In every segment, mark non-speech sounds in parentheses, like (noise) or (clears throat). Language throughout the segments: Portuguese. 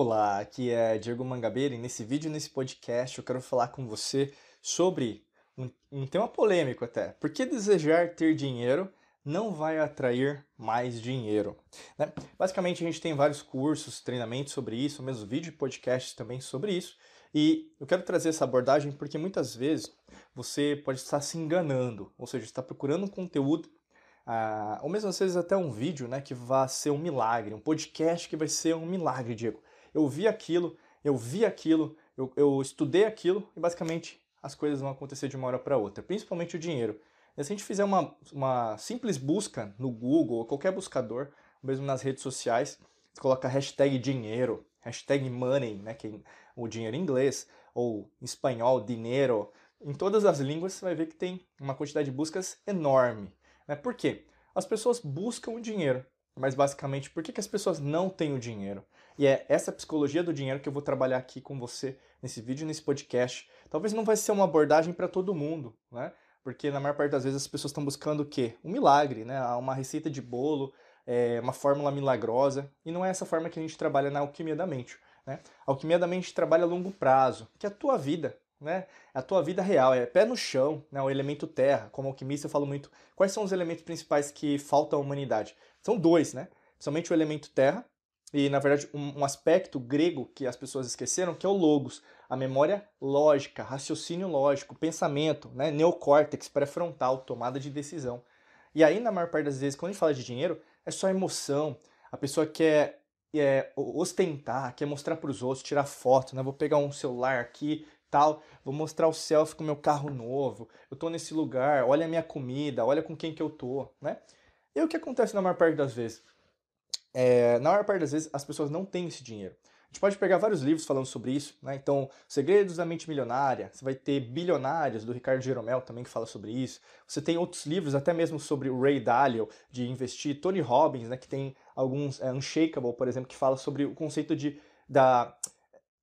Olá, aqui é Diego Mangabeira e nesse vídeo, nesse podcast, eu quero falar com você sobre um, um tema polêmico até. Por que desejar ter dinheiro não vai atrair mais dinheiro? Né? Basicamente, a gente tem vários cursos, treinamentos sobre isso, mesmo vídeo e podcasts também sobre isso. E eu quero trazer essa abordagem porque muitas vezes você pode estar se enganando, ou seja, está procurando um conteúdo ah, ou mesmo às vezes até um vídeo, né, que vai ser um milagre, um podcast que vai ser um milagre, Diego eu vi aquilo, eu vi aquilo, eu, eu estudei aquilo e basicamente as coisas vão acontecer de uma hora para outra, principalmente o dinheiro. E se a gente fizer uma, uma simples busca no Google ou qualquer buscador, mesmo nas redes sociais, você coloca hashtag dinheiro, hashtag money, né, que é o dinheiro em inglês, ou em espanhol, dinheiro, em todas as línguas você vai ver que tem uma quantidade de buscas enorme. Né? Por quê? As pessoas buscam o dinheiro, mas basicamente por que, que as pessoas não têm o dinheiro? E é essa psicologia do dinheiro que eu vou trabalhar aqui com você nesse vídeo, nesse podcast. Talvez não vai ser uma abordagem para todo mundo, né? Porque na maior parte das vezes as pessoas estão buscando o quê? Um milagre, né? Uma receita de bolo, é, uma fórmula milagrosa. E não é essa forma que a gente trabalha na alquimia da mente. Né? A alquimia da mente trabalha a longo prazo, que é a tua vida, né? É a tua vida real, é pé no chão, né? o elemento terra. Como alquimista eu falo muito, quais são os elementos principais que faltam à humanidade? São dois, né? Principalmente o elemento terra, e na verdade um, um, aspecto grego que as pessoas esqueceram, que é o logos, a memória lógica, raciocínio lógico, pensamento, né, neocórtex pré-frontal, tomada de decisão. E aí na maior parte das vezes quando a gente fala de dinheiro, é só emoção. A pessoa quer é, ostentar, quer mostrar para os outros, tirar foto, né? Vou pegar um celular aqui, tal, vou mostrar o selfie com meu carro novo. Eu tô nesse lugar, olha a minha comida, olha com quem que eu tô, né? E o que acontece na maior parte das vezes? É, na maior parte das vezes as pessoas não têm esse dinheiro. A gente pode pegar vários livros falando sobre isso, né? Então, Segredos da Mente Milionária, você vai ter Bilionários, do Ricardo Jeromel, também que fala sobre isso. Você tem outros livros, até mesmo sobre o Ray Dalio, de investir. Tony Robbins, né, que tem alguns, é, Unshakable, por exemplo, que fala sobre o conceito de, da,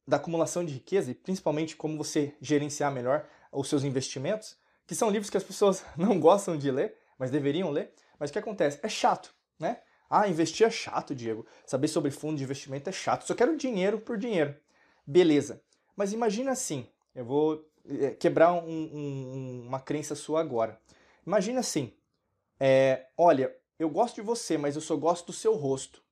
da acumulação de riqueza e principalmente como você gerenciar melhor os seus investimentos, que são livros que as pessoas (laughs) não gostam de ler, mas deveriam ler. Mas o que acontece? É chato, né? Ah, investir é chato, Diego. Saber sobre fundo de investimento é chato. Só quero dinheiro por dinheiro. Beleza. Mas imagina assim, eu vou eh, quebrar um, um, uma crença sua agora. Imagina assim, é, olha, eu gosto de você, mas eu só gosto do seu rosto.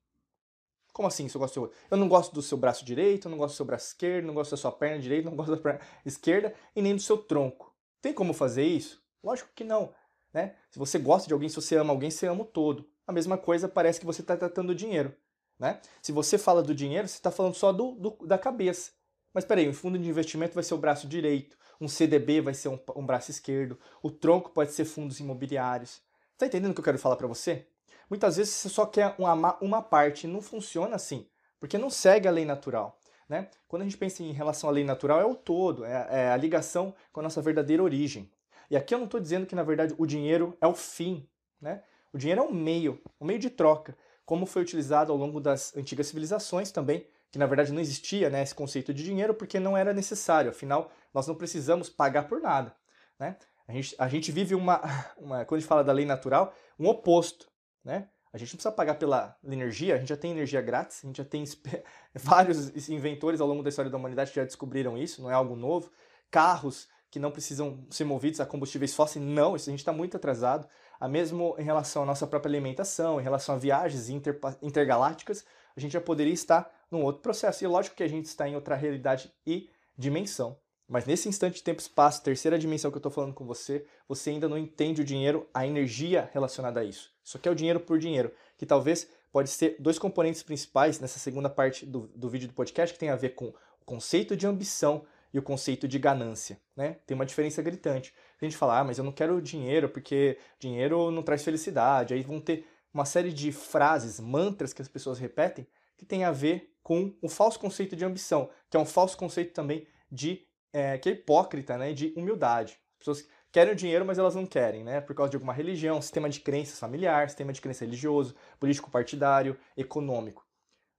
Como assim, eu gosto do seu rosto? Eu não gosto do seu braço direito, não gosto do seu braço esquerdo, não gosto da sua perna direita, não gosto da perna esquerda e nem do seu tronco. Tem como fazer isso? Lógico que não. Né? Se você gosta de alguém, se você ama alguém, você ama o todo a mesma coisa parece que você está tratando do dinheiro. Né? Se você fala do dinheiro, você está falando só do, do, da cabeça. Mas peraí, um fundo de investimento vai ser o braço direito, um CDB vai ser um, um braço esquerdo, o tronco pode ser fundos imobiliários. Está entendendo o que eu quero falar para você? Muitas vezes você só quer uma, uma parte, não funciona assim, porque não segue a lei natural. Né? Quando a gente pensa em relação à lei natural, é o todo, é, é a ligação com a nossa verdadeira origem. E aqui eu não estou dizendo que, na verdade, o dinheiro é o fim. Né? O dinheiro é um meio, um meio de troca, como foi utilizado ao longo das antigas civilizações também, que na verdade não existia né, esse conceito de dinheiro porque não era necessário, afinal, nós não precisamos pagar por nada. Né? A, gente, a gente vive uma, (laughs) uma, quando a gente fala da lei natural, um oposto. Né? A gente não precisa pagar pela energia, a gente já tem energia grátis, a gente já tem (laughs) vários inventores ao longo da história da humanidade que já descobriram isso, não é algo novo. Carros que não precisam ser movidos a combustíveis fósseis, não, isso a gente está muito atrasado a mesmo em relação à nossa própria alimentação, em relação a viagens inter, intergalácticas, a gente já poderia estar num outro processo. E lógico que a gente está em outra realidade e dimensão. Mas nesse instante de tempo espaço, terceira dimensão que eu estou falando com você, você ainda não entende o dinheiro, a energia relacionada a isso. Só que é o dinheiro por dinheiro, que talvez pode ser dois componentes principais nessa segunda parte do, do vídeo do podcast, que tem a ver com o conceito de ambição e o conceito de ganância, né? Tem uma diferença gritante. A gente fala, ah, mas eu não quero dinheiro porque dinheiro não traz felicidade. Aí vão ter uma série de frases, mantras que as pessoas repetem que tem a ver com o falso conceito de ambição, que é um falso conceito também de é, que é hipócrita, né? De humildade. As pessoas querem o dinheiro, mas elas não querem, né? Por causa de alguma religião, sistema de crenças familiar, sistema de crença religioso, político partidário, econômico.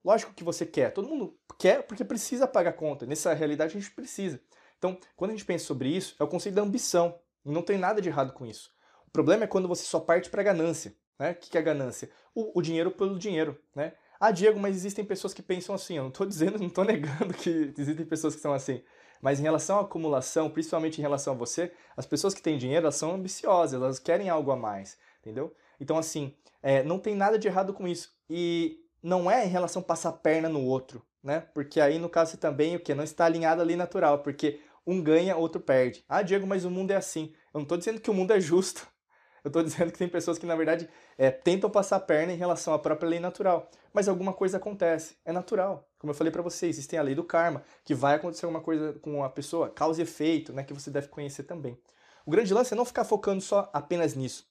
Lógico que você quer, todo mundo quer porque precisa pagar conta. Nessa realidade a gente precisa. Então, quando a gente pensa sobre isso, é o conceito da ambição. Não tem nada de errado com isso. O problema é quando você só parte para a ganância. Né? O que é a ganância? O, o, dinheiro pelo dinheiro. Né? Ah, Diego, mas existem pessoas que pensam assim. Eu não estou (laughs) dizendo, não estou negando que existem pessoas que são assim. Mas em relação à acumulação, principalmente em relação a você, as pessoas que têm dinheiro, elas são ambiciosas, elas querem algo a mais, entendeu? Então, assim, é, não tem nada de errado com isso. E não é em relação a passar a perna no outro, né? Porque aí, no caso, também, o que? Não está alinhado ali natural, porque um ganha, outro perde. Ah, Diego, mas o mundo é assim. Eu não estou dizendo que o mundo é justo. (laughs) Eu estou dizendo que tem pessoas que, na verdade, é, tentam passar a perna em relação à própria lei natural. Mas alguma coisa acontece. É natural. Como eu falei para vocês, existe a lei do karma, que vai acontecer alguma coisa com a pessoa, causa e efeito, né, que você deve conhecer também. O grande lance é não ficar focando só apenas nisso.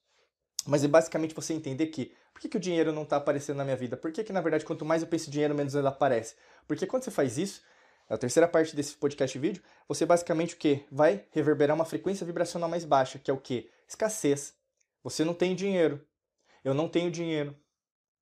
Mas é basicamente você entender que por que, que o dinheiro não está aparecendo na minha vida? Por que, que, na verdade, quanto mais eu penso em dinheiro, menos ele aparece? Porque quando você faz isso, a terceira parte desse podcast vídeo, você basicamente o que? Vai reverberar uma frequência vibracional mais baixa, que é o que? Escassez. Você não tem dinheiro. Eu não tenho dinheiro.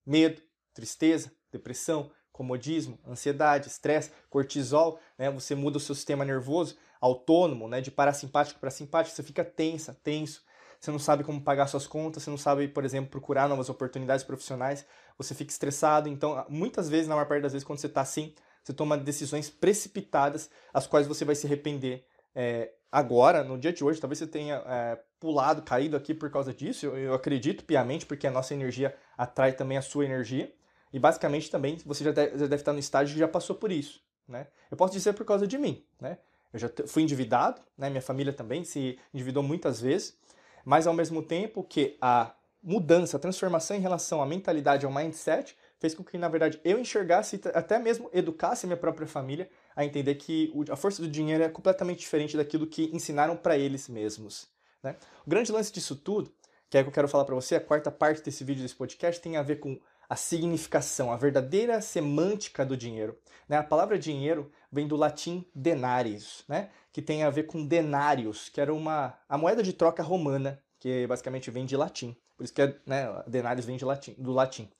Medo, tristeza, depressão, comodismo, ansiedade, estresse, cortisol, né? Você muda o seu sistema nervoso autônomo, né? De parasimpático para simpático, você fica tensa, tenso. Você não sabe como pagar suas contas, você não sabe, por exemplo, procurar novas oportunidades profissionais, você fica estressado. Então, muitas vezes, na maior parte das vezes, quando você está assim, você toma decisões precipitadas, as quais você vai se arrepender é, agora, no dia de hoje, talvez você tenha é, pulado, caído aqui por causa disso, eu, eu, acredito piamente, porque a nossa energia atrai também a sua energia, e basicamente também você já deve, já deve estar no estágio que já passou por isso, né? Eu posso dizer por causa de mim, né? Eu já fui endividado, né? Minha família também se endividou muitas vezes, mas ao mesmo tempo que a mudança, a transformação em relação à mentalidade, ao mindset, fez com que, na verdade, eu enxergasse, até mesmo educasse minha própria família a entender que a força do dinheiro é completamente diferente daquilo que ensinaram para eles mesmos. Né? O grande lance disso tudo, que é que eu quero falar para você, a quarta parte desse vídeo, desse podcast, tem a ver com a significação, a verdadeira semântica do dinheiro. Né? A palavra dinheiro vem do latim denarius, né? que tem a ver com denários, que era uma, a moeda de troca romana, que basicamente vem de latim. Por isso que é, né, denários vem de latim, do latim.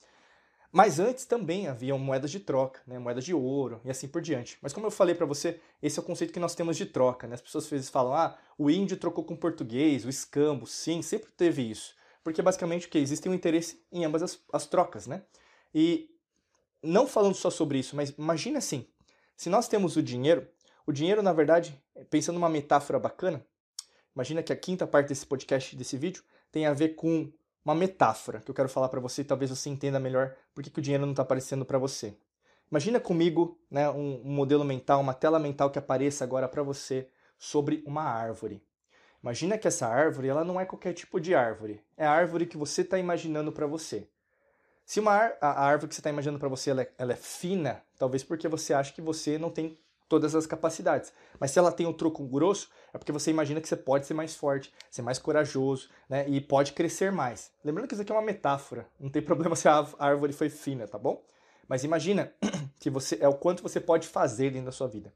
Mas antes também haviam moedas de troca, né? moedas de ouro e assim por diante. Mas como eu falei para você, esse é o conceito que nós temos de troca. Né? As pessoas às vezes falam, ah, o índio trocou com o português, o escambo. Sim, sempre teve isso. Porque basicamente o que? Existe um interesse em ambas as, as trocas. Né? E não falando só sobre isso, mas imagine assim, se nós temos o dinheiro, o dinheiro na verdade, pensando numa metáfora bacana, imagina que a quinta parte desse podcast, desse vídeo, tem a ver com uma metáfora que eu quero falar para você, talvez você entenda melhor por que o dinheiro não está aparecendo para você. Imagina comigo né, um, um modelo mental, uma tela mental que apareça agora para você sobre uma árvore. Imagina que essa árvore ela não é qualquer tipo de árvore, é a árvore que você está imaginando para você. Se uma a árvore que você está imaginando para você ela é, ela é fina, talvez porque você acha que você não tem todas as capacidades. Mas se ela tem um troco grosso, é porque você imagina que você pode ser mais forte, ser mais corajoso, né? E pode crescer mais. Lembrando que isso aqui é uma metáfora. Não tem problema (laughs) se a árvore foi fina, tá bom? Mas imagina (clears throat) que você é o quanto você pode fazer dentro da sua vida.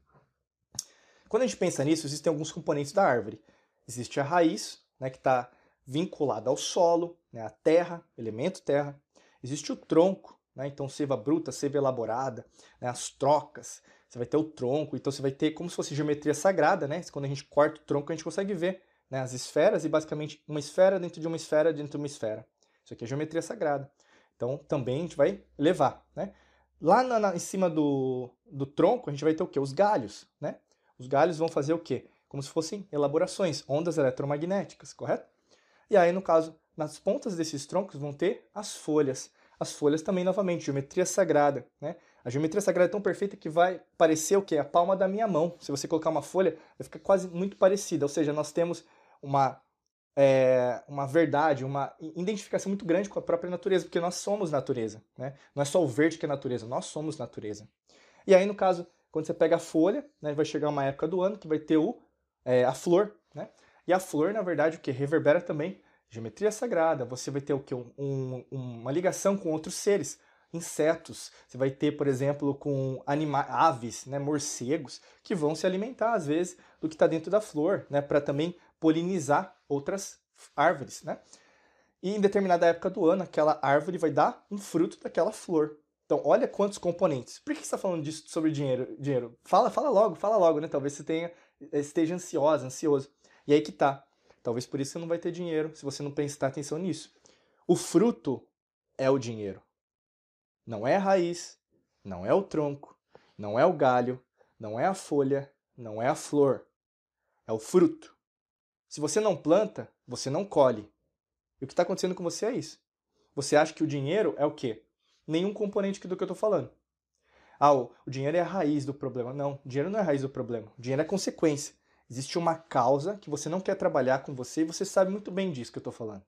Quando a gente pensa nisso, existem alguns componentes da árvore. Existe a raiz, né, que está vinculada ao solo, né, à terra, elemento terra. Existe o tronco, né, então seiva bruta, seiva elaborada, né, as trocas, você vai ter o tronco, então você vai ter como se fosse geometria sagrada, né? Quando a gente corta o tronco, a gente consegue ver né, as esferas e basicamente uma esfera dentro de uma esfera dentro de uma esfera. Isso aqui é geometria sagrada. Então também a gente vai levar, né? Lá na, na, em cima do, do tronco, a gente vai ter o quê? Os galhos, né? Os galhos vão fazer o quê? Como se fossem elaborações, ondas eletromagnéticas, correto? E aí, no caso, nas pontas desses troncos vão ter as folhas. As folhas também, novamente, geometria sagrada, né? A geometria sagrada é tão perfeita que vai parecer o quê? A palma da minha mão. Se você colocar uma folha, vai ficar quase muito parecida. Ou seja, nós temos uma, é, uma verdade, uma identificação muito grande com a própria natureza, porque nós somos natureza. Né? Não é só o verde que é natureza, nós somos natureza. E aí, no caso, quando você pega a folha, né, vai chegar uma época do ano que vai ter o, é, a flor. Né? E a flor, na verdade, o que reverbera também geometria sagrada. Você vai ter o que? Um, um, uma ligação com outros seres insetos. Você vai ter, por exemplo, com anima aves, né, morcegos, que vão se alimentar, às vezes, do que está dentro da flor, né, para também polinizar outras árvores. Né? E em determinada época do ano, aquela árvore vai dar um fruto daquela flor. Então, olha quantos componentes. Por que você está falando disso sobre dinheiro? dinheiro? Fala, fala logo, fala logo, né? Talvez você tenha, esteja ansiosa, ansioso. E aí que tá. Talvez por isso você não vai ter dinheiro, se você não prestar atenção nisso. O fruto é o dinheiro. Não é a raiz, não é o tronco, não é o galho, não é a folha, não é a flor. É o fruto. Se você não planta, você não colhe. E o que está acontecendo com você é isso. Você acha que o dinheiro é o quê? Nenhum componente do que eu estou falando. Ah, o dinheiro é a raiz do problema. Não, o dinheiro não é a raiz do problema. O dinheiro é consequência. Existe uma causa que você não quer trabalhar com você e você sabe muito bem disso que eu estou falando.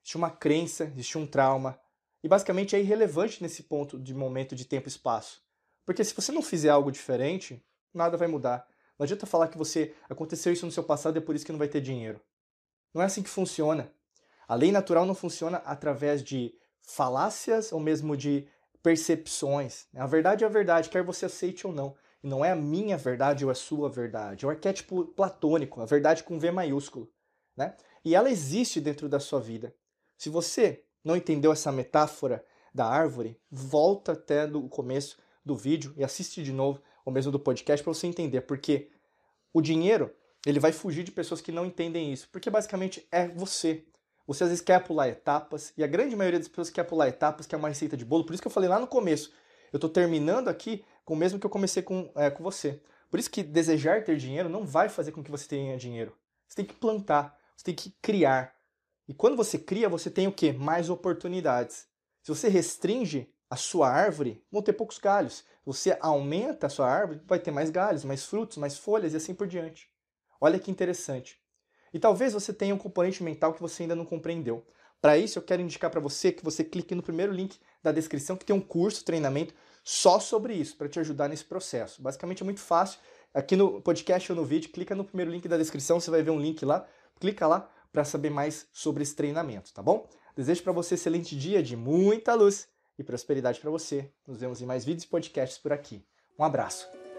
Existe uma crença, existe um trauma. E basicamente é irrelevante nesse ponto de momento de tempo e espaço. Porque se você não fizer algo diferente, nada vai mudar. Não adianta falar que você aconteceu isso no seu passado e é por isso que não vai ter dinheiro. Não é assim que funciona. A lei natural não funciona através de falácias ou mesmo de percepções. A verdade é a verdade, quer você aceite ou não. E não é a minha verdade ou a sua verdade. É o arquétipo platônico, a verdade com V maiúsculo. Né? E ela existe dentro da sua vida. Se você não entendeu essa metáfora da árvore, volta até o começo do vídeo e assiste de novo, ou mesmo do podcast, para você entender. Porque o dinheiro ele vai fugir de pessoas que não entendem isso. Porque basicamente é você. Você às vezes quer pular etapas, e a grande maioria das pessoas quer pular etapas, que é uma receita de bolo. Por isso que eu falei lá no começo. Eu estou terminando aqui com o mesmo que eu comecei com, é, com você. Por isso que desejar ter dinheiro não vai fazer com que você tenha dinheiro. Você tem que plantar, você tem que criar. E quando você cria, você tem o quê? Mais oportunidades. Se você restringe a sua árvore, vão ter poucos galhos. Você aumenta a sua árvore, vai ter mais galhos, mais frutos, mais folhas e assim por diante. Olha que interessante. E talvez você tenha um componente mental que você ainda não compreendeu. Para isso, eu quero indicar para você que você clique no primeiro link da descrição, que tem um curso, treinamento só sobre isso, para te ajudar nesse processo. Basicamente é muito fácil. Aqui no podcast ou no vídeo, clica no primeiro link da descrição, você vai ver um link lá, clica lá para saber mais sobre esse treinamento, tá bom? Desejo para você um excelente dia de muita luz e prosperidade para você. Nos vemos em mais vídeos e podcasts por aqui. Um abraço.